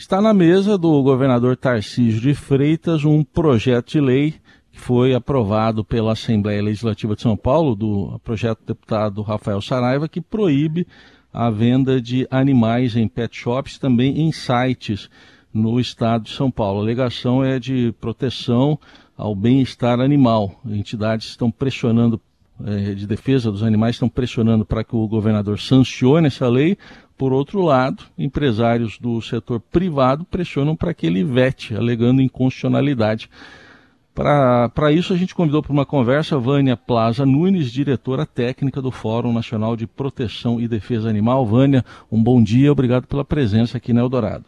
Está na mesa do governador Tarcísio de Freitas um projeto de lei que foi aprovado pela Assembleia Legislativa de São Paulo, do projeto do deputado Rafael Saraiva, que proíbe a venda de animais em pet shops, também em sites no estado de São Paulo. A alegação é de proteção ao bem-estar animal. Entidades estão pressionando, é, de defesa dos animais, estão pressionando para que o governador sancione essa lei. Por outro lado, empresários do setor privado pressionam para que ele vete, alegando inconstitucionalidade. Para isso, a gente convidou para uma conversa Vânia Plaza Nunes, diretora técnica do Fórum Nacional de Proteção e Defesa Animal. Vânia, um bom dia, obrigado pela presença aqui na Eldorado.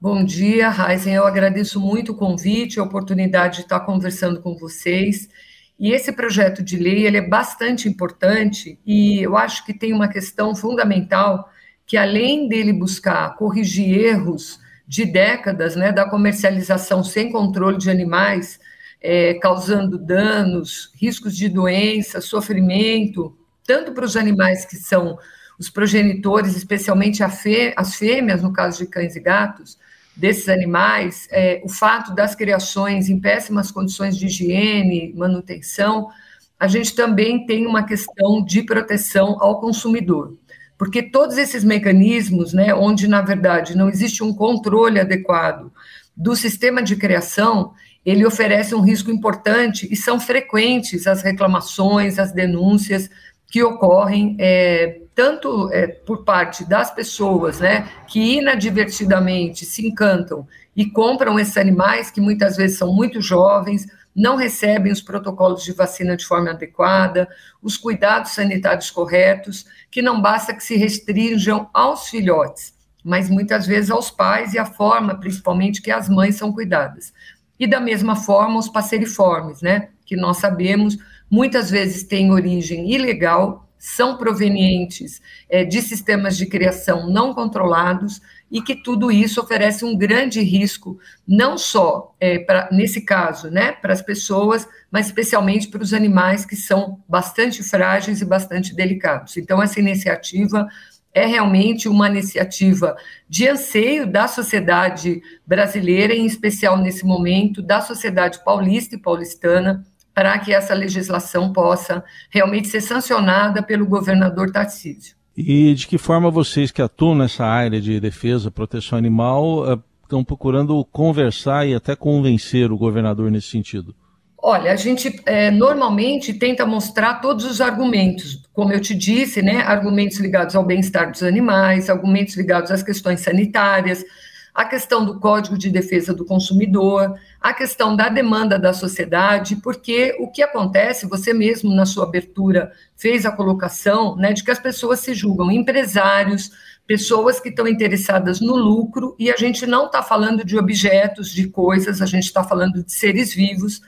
Bom dia, Raizen. Eu agradeço muito o convite, a oportunidade de estar conversando com vocês. E esse projeto de lei ele é bastante importante e eu acho que tem uma questão fundamental que além dele buscar corrigir erros de décadas, né, da comercialização sem controle de animais, é, causando danos, riscos de doença, sofrimento, tanto para os animais que são os progenitores, especialmente fê, as fêmeas, no caso de cães e gatos, desses animais, é, o fato das criações em péssimas condições de higiene, manutenção, a gente também tem uma questão de proteção ao consumidor porque todos esses mecanismos, né, onde na verdade não existe um controle adequado do sistema de criação, ele oferece um risco importante e são frequentes as reclamações, as denúncias que ocorrem é, tanto é, por parte das pessoas, né, que inadvertidamente se encantam e compram esses animais que muitas vezes são muito jovens não recebem os protocolos de vacina de forma adequada, os cuidados sanitários corretos, que não basta que se restringam aos filhotes, mas muitas vezes aos pais e a forma, principalmente, que as mães são cuidadas. E da mesma forma, os passeriformes, né, que nós sabemos muitas vezes têm origem ilegal, são provenientes é, de sistemas de criação não controlados e que tudo isso oferece um grande risco, não só é, pra, nesse caso, né, para as pessoas, mas especialmente para os animais que são bastante frágeis e bastante delicados. Então, essa iniciativa é realmente uma iniciativa de anseio da sociedade brasileira, em especial nesse momento, da sociedade paulista e paulistana, para que essa legislação possa realmente ser sancionada pelo governador Tarcísio. E de que forma vocês que atuam nessa área de defesa, proteção animal, eh, estão procurando conversar e até convencer o governador nesse sentido? Olha, a gente é, normalmente tenta mostrar todos os argumentos, como eu te disse, né? Argumentos ligados ao bem-estar dos animais, argumentos ligados às questões sanitárias, a questão do Código de Defesa do Consumidor, a questão da demanda da sociedade, porque o que acontece, você mesmo na sua abertura fez a colocação, né, de que as pessoas se julgam empresários, pessoas que estão interessadas no lucro, e a gente não está falando de objetos, de coisas, a gente está falando de seres vivos,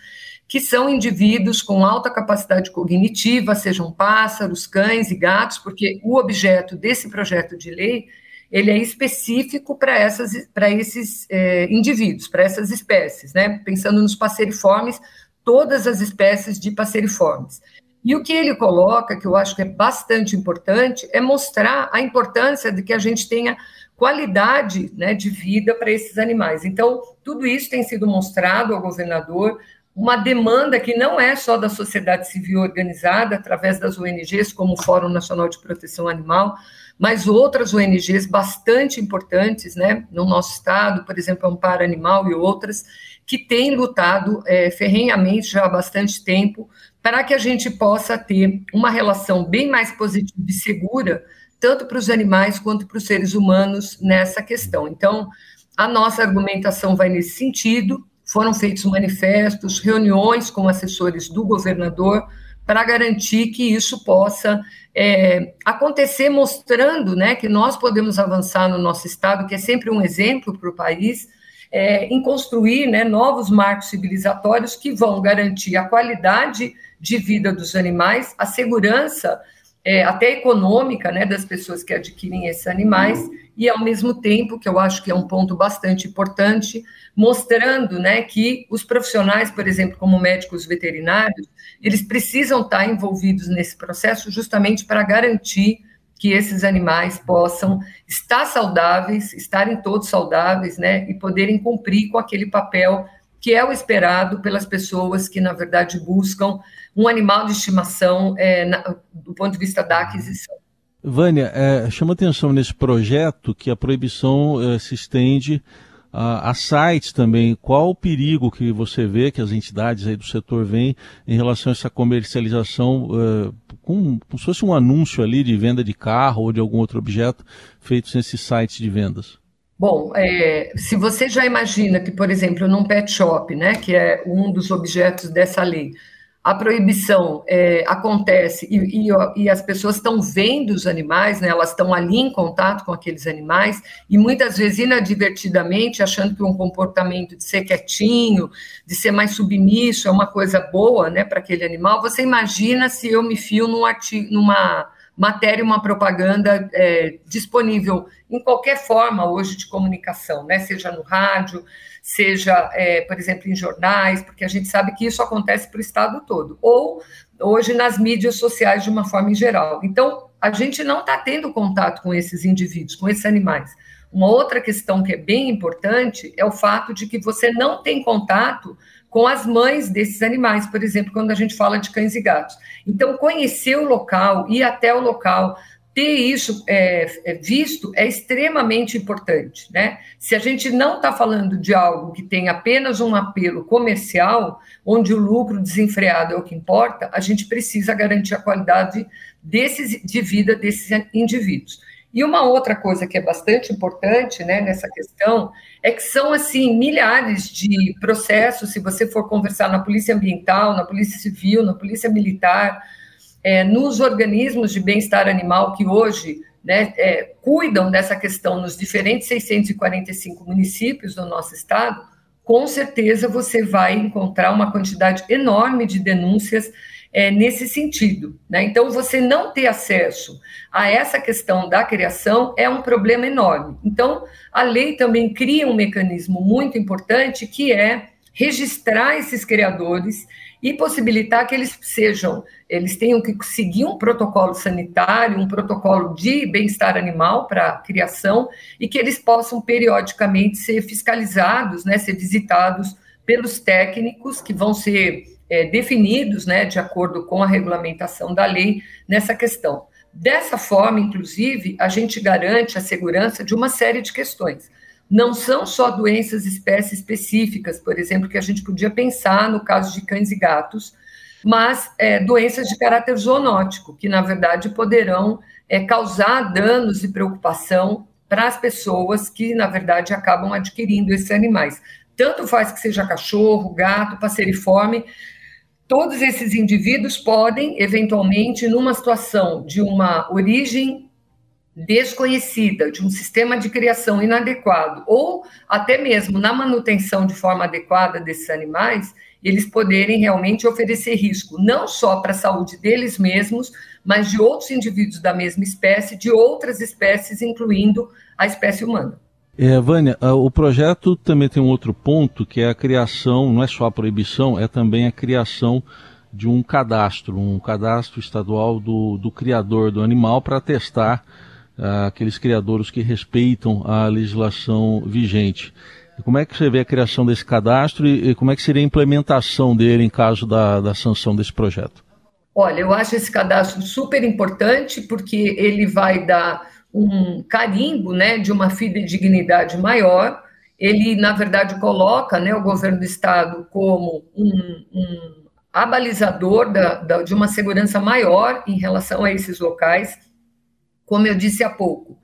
que são indivíduos com alta capacidade cognitiva, sejam pássaros, cães e gatos, porque o objeto desse projeto de lei ele é específico para essas para esses é, indivíduos, para essas espécies, né? Pensando nos passeriformes, todas as espécies de passeriformes. E o que ele coloca, que eu acho que é bastante importante, é mostrar a importância de que a gente tenha qualidade né, de vida para esses animais. Então, tudo isso tem sido mostrado ao governador, uma demanda que não é só da sociedade civil organizada, através das ONGs, como o Fórum Nacional de Proteção Animal, mas outras ONGs bastante importantes, né, no nosso estado, por exemplo, Amparo Animal e outras, que têm lutado é, ferrenhamente já há bastante tempo para que a gente possa ter uma relação bem mais positiva e segura, tanto para os animais quanto para os seres humanos nessa questão. Então, a nossa argumentação vai nesse sentido, foram feitos manifestos, reuniões com assessores do governador, para garantir que isso possa é, acontecer, mostrando né, que nós podemos avançar no nosso Estado, que é sempre um exemplo para o país, é, em construir né, novos marcos civilizatórios que vão garantir a qualidade de vida dos animais, a segurança é, até econômica né, das pessoas que adquirem esses animais, e ao mesmo tempo, que eu acho que é um ponto bastante importante, mostrando né, que os profissionais, por exemplo, como médicos veterinários, eles precisam estar envolvidos nesse processo justamente para garantir que esses animais possam estar saudáveis, estarem todos saudáveis, né, e poderem cumprir com aquele papel que é o esperado pelas pessoas que, na verdade, buscam um animal de estimação é, na, do ponto de vista da aquisição. Vânia, é, chama atenção nesse projeto que a proibição é, se estende a, a, sites também. Qual o perigo que você vê que as entidades aí do setor veem em relação a essa comercialização é, com, como se fosse um anúncio ali de venda de carro ou de algum outro objeto feitos nesses sites de vendas? Bom, é, se você já imagina que, por exemplo, num pet shop, né, que é um dos objetos dessa lei, a proibição é, acontece e, e, e, as pessoas estão vendo os animais, né, elas estão ali em contato com aqueles animais, e muitas vezes inadvertidamente, achando que um comportamento de ser quietinho, de ser mais submisso, é uma coisa boa né, para aquele animal. Você imagina se eu me fio num artigo, numa matéria, uma propaganda é, disponível em qualquer forma hoje de comunicação, né? seja no rádio, seja, é, por exemplo, em jornais, porque a gente sabe que isso acontece para o Estado todo, ou hoje nas mídias sociais de uma forma em geral. Então, a gente não está tendo contato com esses indivíduos, com esses animais. Uma outra questão que é bem importante é o fato de que você não tem contato com as mães desses animais, por exemplo, quando a gente fala de cães e gatos. Então, conhecer o local, ir até o local, ter isso é, é, visto é extremamente importante, né? Se a gente não está falando de algo que tem apenas um apelo comercial, onde o lucro desenfreado é o que importa, a gente precisa garantir a qualidade desses, de vida desses indivíduos. E uma outra coisa que é bastante importante né, nessa questão é que são assim milhares de processos. Se você for conversar na polícia ambiental, na polícia civil, na polícia militar, é, nos organismos de bem-estar animal que hoje né, é, cuidam dessa questão nos diferentes 645 municípios do nosso estado, com certeza você vai encontrar uma quantidade enorme de denúncias é, nesse sentido. Né? Então, você não ter acesso a essa questão da criação é um problema enorme. Então, a lei também cria um mecanismo muito importante que é registrar esses criadores e possibilitar que eles sejam, eles tenham que seguir um protocolo sanitário, um protocolo de bem-estar animal para criação e que eles possam periodicamente ser fiscalizados, né, ser visitados pelos técnicos que vão ser é, definidos, né, de acordo com a regulamentação da lei nessa questão. Dessa forma, inclusive, a gente garante a segurança de uma série de questões. Não são só doenças espécies específicas, por exemplo, que a gente podia pensar no caso de cães e gatos, mas é, doenças de caráter zoonótico, que na verdade poderão é, causar danos e preocupação para as pessoas que na verdade acabam adquirindo esses animais. Tanto faz que seja cachorro, gato, passeriforme, Todos esses indivíduos podem, eventualmente, numa situação de uma origem desconhecida, de um sistema de criação inadequado, ou até mesmo na manutenção de forma adequada desses animais, eles poderem realmente oferecer risco, não só para a saúde deles mesmos, mas de outros indivíduos da mesma espécie, de outras espécies, incluindo a espécie humana. É, Vânia, o projeto também tem um outro ponto que é a criação, não é só a proibição, é também a criação de um cadastro, um cadastro estadual do, do criador do animal para testar uh, aqueles criadores que respeitam a legislação vigente. E como é que você vê a criação desse cadastro e, e como é que seria a implementação dele em caso da, da sanção desse projeto? Olha, eu acho esse cadastro super importante porque ele vai dar um carimbo né, de uma fidedignidade maior. Ele, na verdade, coloca né, o governo do Estado como um, um abalizador da, da, de uma segurança maior em relação a esses locais. Como eu disse há pouco,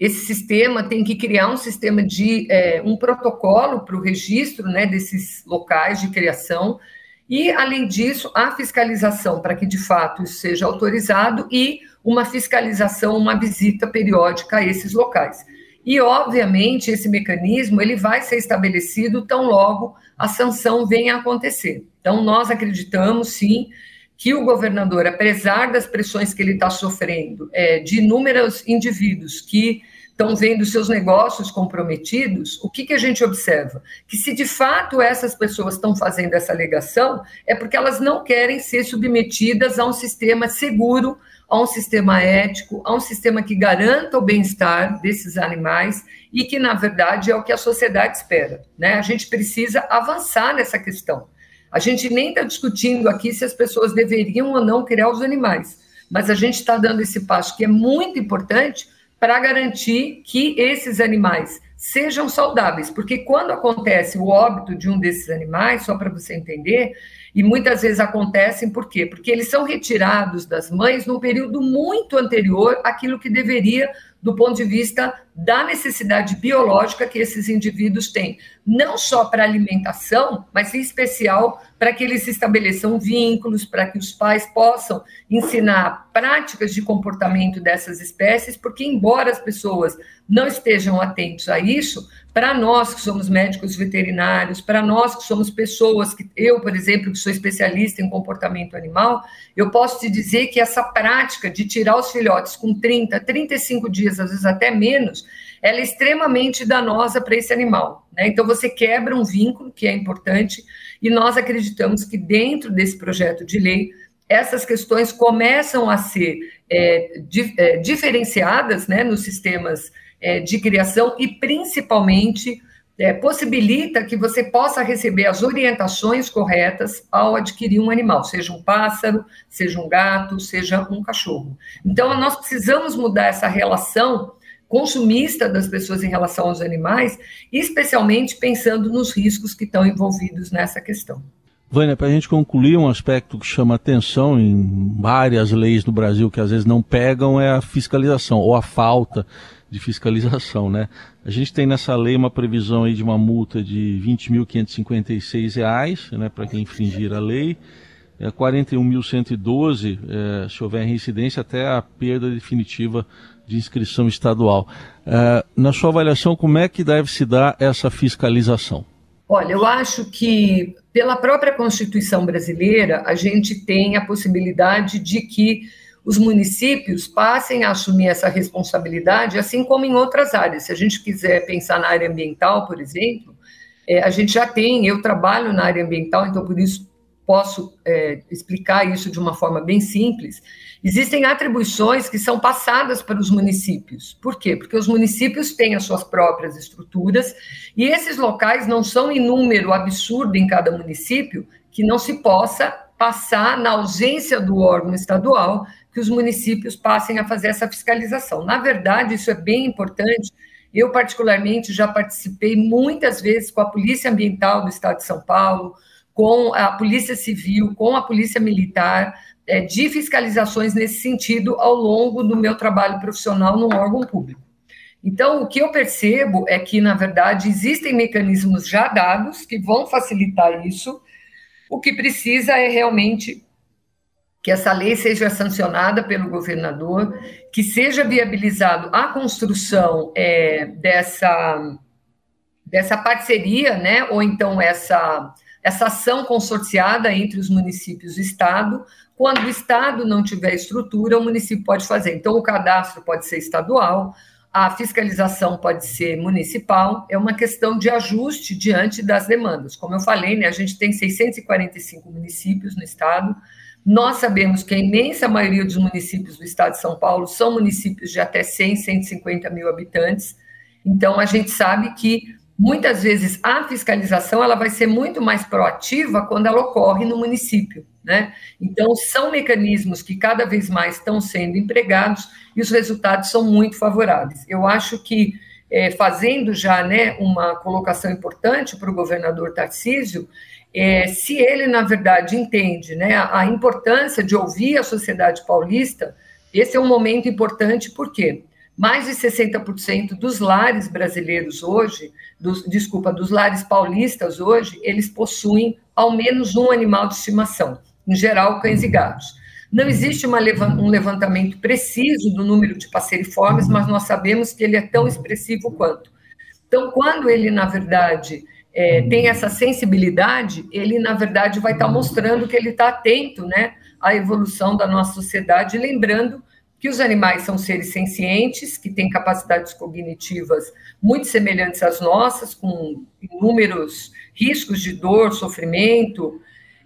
esse sistema tem que criar um sistema de é, um protocolo para o registro né, desses locais de criação e, além disso, a fiscalização para que de fato isso seja autorizado e uma fiscalização, uma visita periódica a esses locais. E, obviamente, esse mecanismo ele vai ser estabelecido tão logo a sanção venha a acontecer. Então, nós acreditamos, sim, que o governador, apesar das pressões que ele está sofrendo, é, de inúmeros indivíduos que estão vendo seus negócios comprometidos, o que, que a gente observa? Que se de fato essas pessoas estão fazendo essa alegação, é porque elas não querem ser submetidas a um sistema seguro a um sistema ético, a um sistema que garanta o bem-estar desses animais e que, na verdade, é o que a sociedade espera. Né? A gente precisa avançar nessa questão. A gente nem está discutindo aqui se as pessoas deveriam ou não criar os animais, mas a gente está dando esse passo que é muito importante para garantir que esses animais sejam saudáveis, porque quando acontece o óbito de um desses animais, só para você entender, e muitas vezes acontecem por quê? Porque eles são retirados das mães num período muito anterior àquilo que deveria do ponto de vista da necessidade biológica que esses indivíduos têm, não só para alimentação, mas em especial para que eles estabeleçam vínculos, para que os pais possam ensinar práticas de comportamento dessas espécies, porque embora as pessoas não estejam atentos a isso, para nós que somos médicos veterinários, para nós que somos pessoas que eu, por exemplo, que sou especialista em comportamento animal, eu posso te dizer que essa prática de tirar os filhotes com 30, 35 dias, às vezes até menos, ela é extremamente danosa para esse animal. Né? Então você quebra um vínculo que é importante e nós acreditamos que dentro desse projeto de lei essas questões começam a ser é, di, é, diferenciadas né, nos sistemas é, de criação e, principalmente, é, possibilita que você possa receber as orientações corretas ao adquirir um animal, seja um pássaro, seja um gato, seja um cachorro. Então, nós precisamos mudar essa relação consumista das pessoas em relação aos animais, especialmente pensando nos riscos que estão envolvidos nessa questão. Vânia, para a gente concluir, um aspecto que chama atenção em várias leis no Brasil que às vezes não pegam é a fiscalização ou a falta de fiscalização, né? A gente tem nessa lei uma previsão aí de uma multa de R$ 20.556, né, para quem infringir a lei, é 41.112 é, se houver reincidência até a perda definitiva de inscrição estadual. É, na sua avaliação, como é que deve se dar essa fiscalização? Olha, eu acho que pela própria Constituição brasileira, a gente tem a possibilidade de que os municípios passem a assumir essa responsabilidade, assim como em outras áreas. Se a gente quiser pensar na área ambiental, por exemplo, é, a gente já tem, eu trabalho na área ambiental, então por isso posso é, explicar isso de uma forma bem simples. Existem atribuições que são passadas para os municípios. Por quê? Porque os municípios têm as suas próprias estruturas e esses locais não são em número absurdo em cada município que não se possa passar, na ausência do órgão estadual, que os municípios passem a fazer essa fiscalização. Na verdade, isso é bem importante. Eu, particularmente, já participei muitas vezes com a Polícia Ambiental do Estado de São Paulo, com a Polícia Civil, com a Polícia Militar, é, de fiscalizações nesse sentido ao longo do meu trabalho profissional no órgão público. Então, o que eu percebo é que, na verdade, existem mecanismos já dados que vão facilitar isso. O que precisa é realmente que essa lei seja sancionada pelo governador, que seja viabilizado a construção é, dessa, dessa parceria, né, ou então essa, essa ação consorciada entre os municípios e o Estado. Quando o Estado não tiver estrutura, o município pode fazer. Então, o cadastro pode ser estadual, a fiscalização pode ser municipal, é uma questão de ajuste diante das demandas. Como eu falei, né, a gente tem 645 municípios no Estado, nós sabemos que a imensa maioria dos municípios do estado de São Paulo são municípios de até 100, 150 mil habitantes. Então, a gente sabe que muitas vezes a fiscalização ela vai ser muito mais proativa quando ela ocorre no município. Né? Então, são mecanismos que cada vez mais estão sendo empregados e os resultados são muito favoráveis. Eu acho que, é, fazendo já né, uma colocação importante para o governador Tarcísio, é, se ele, na verdade, entende né, a, a, importância de ouvir a sociedade paulista, esse é um momento importante, porque mais de 60% dos lares brasileiros hoje, dos, desculpa, dos lares paulistas hoje, eles possuem ao menos um animal de estimação, em geral, cães e gatos. Não existe uma, um levantamento preciso do número de passeriformes, mas nós sabemos que ele é tão expressivo quanto. Então, quando ele, na verdade, é, tem essa sensibilidade, ele, na verdade, vai estar mostrando que ele está atento né, à evolução da nossa sociedade, lembrando que os animais são seres sencientes, que têm capacidades cognitivas muito semelhantes às nossas, com inúmeros riscos de dor, sofrimento,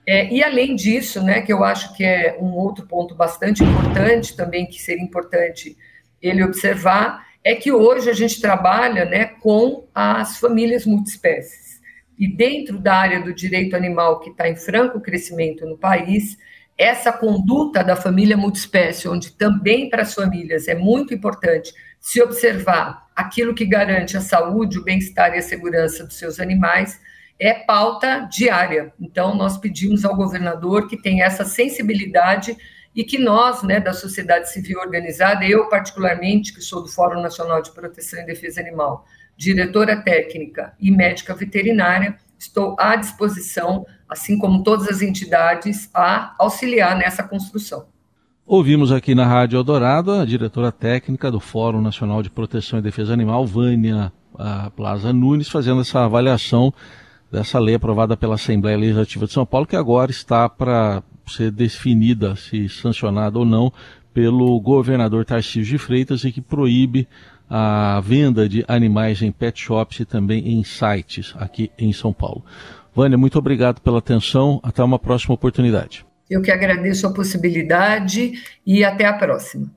É, e além disso, né, que eu acho que é um outro ponto bastante importante também, que seria importante ele observar, é que hoje a gente trabalha né, com as famílias multiespécies. E dentro da área do direito animal, que está em franco crescimento no país, essa conduta da família multiespécie, onde também para as famílias é muito importante se observar aquilo que garante a saúde, o bem-estar e a segurança dos seus animais, é pauta diária. Então, nós pedimos ao governador que tenha essa sensibilidade e que nós, né, da sociedade civil organizada, eu particularmente, que sou do Fórum Nacional de Proteção e Defesa Animal, diretora técnica e médica veterinária, estou à disposição, assim como todas as entidades, a auxiliar nessa construção. Ouvimos aqui na Rádio Eldorado a diretora técnica do Fórum Nacional de Proteção e Defesa Animal, Vânia Plaza Nunes, fazendo essa avaliação dessa lei aprovada pela Assembleia Legislativa de São Paulo, que agora está para ser definida, se sancionada ou não, pelo governador Tarcísio de Freitas e que proíbe a venda de animais em pet shops e também em sites aqui em São Paulo. Vânia, muito obrigado pela atenção. Até uma próxima oportunidade. Eu que agradeço a possibilidade e até a próxima.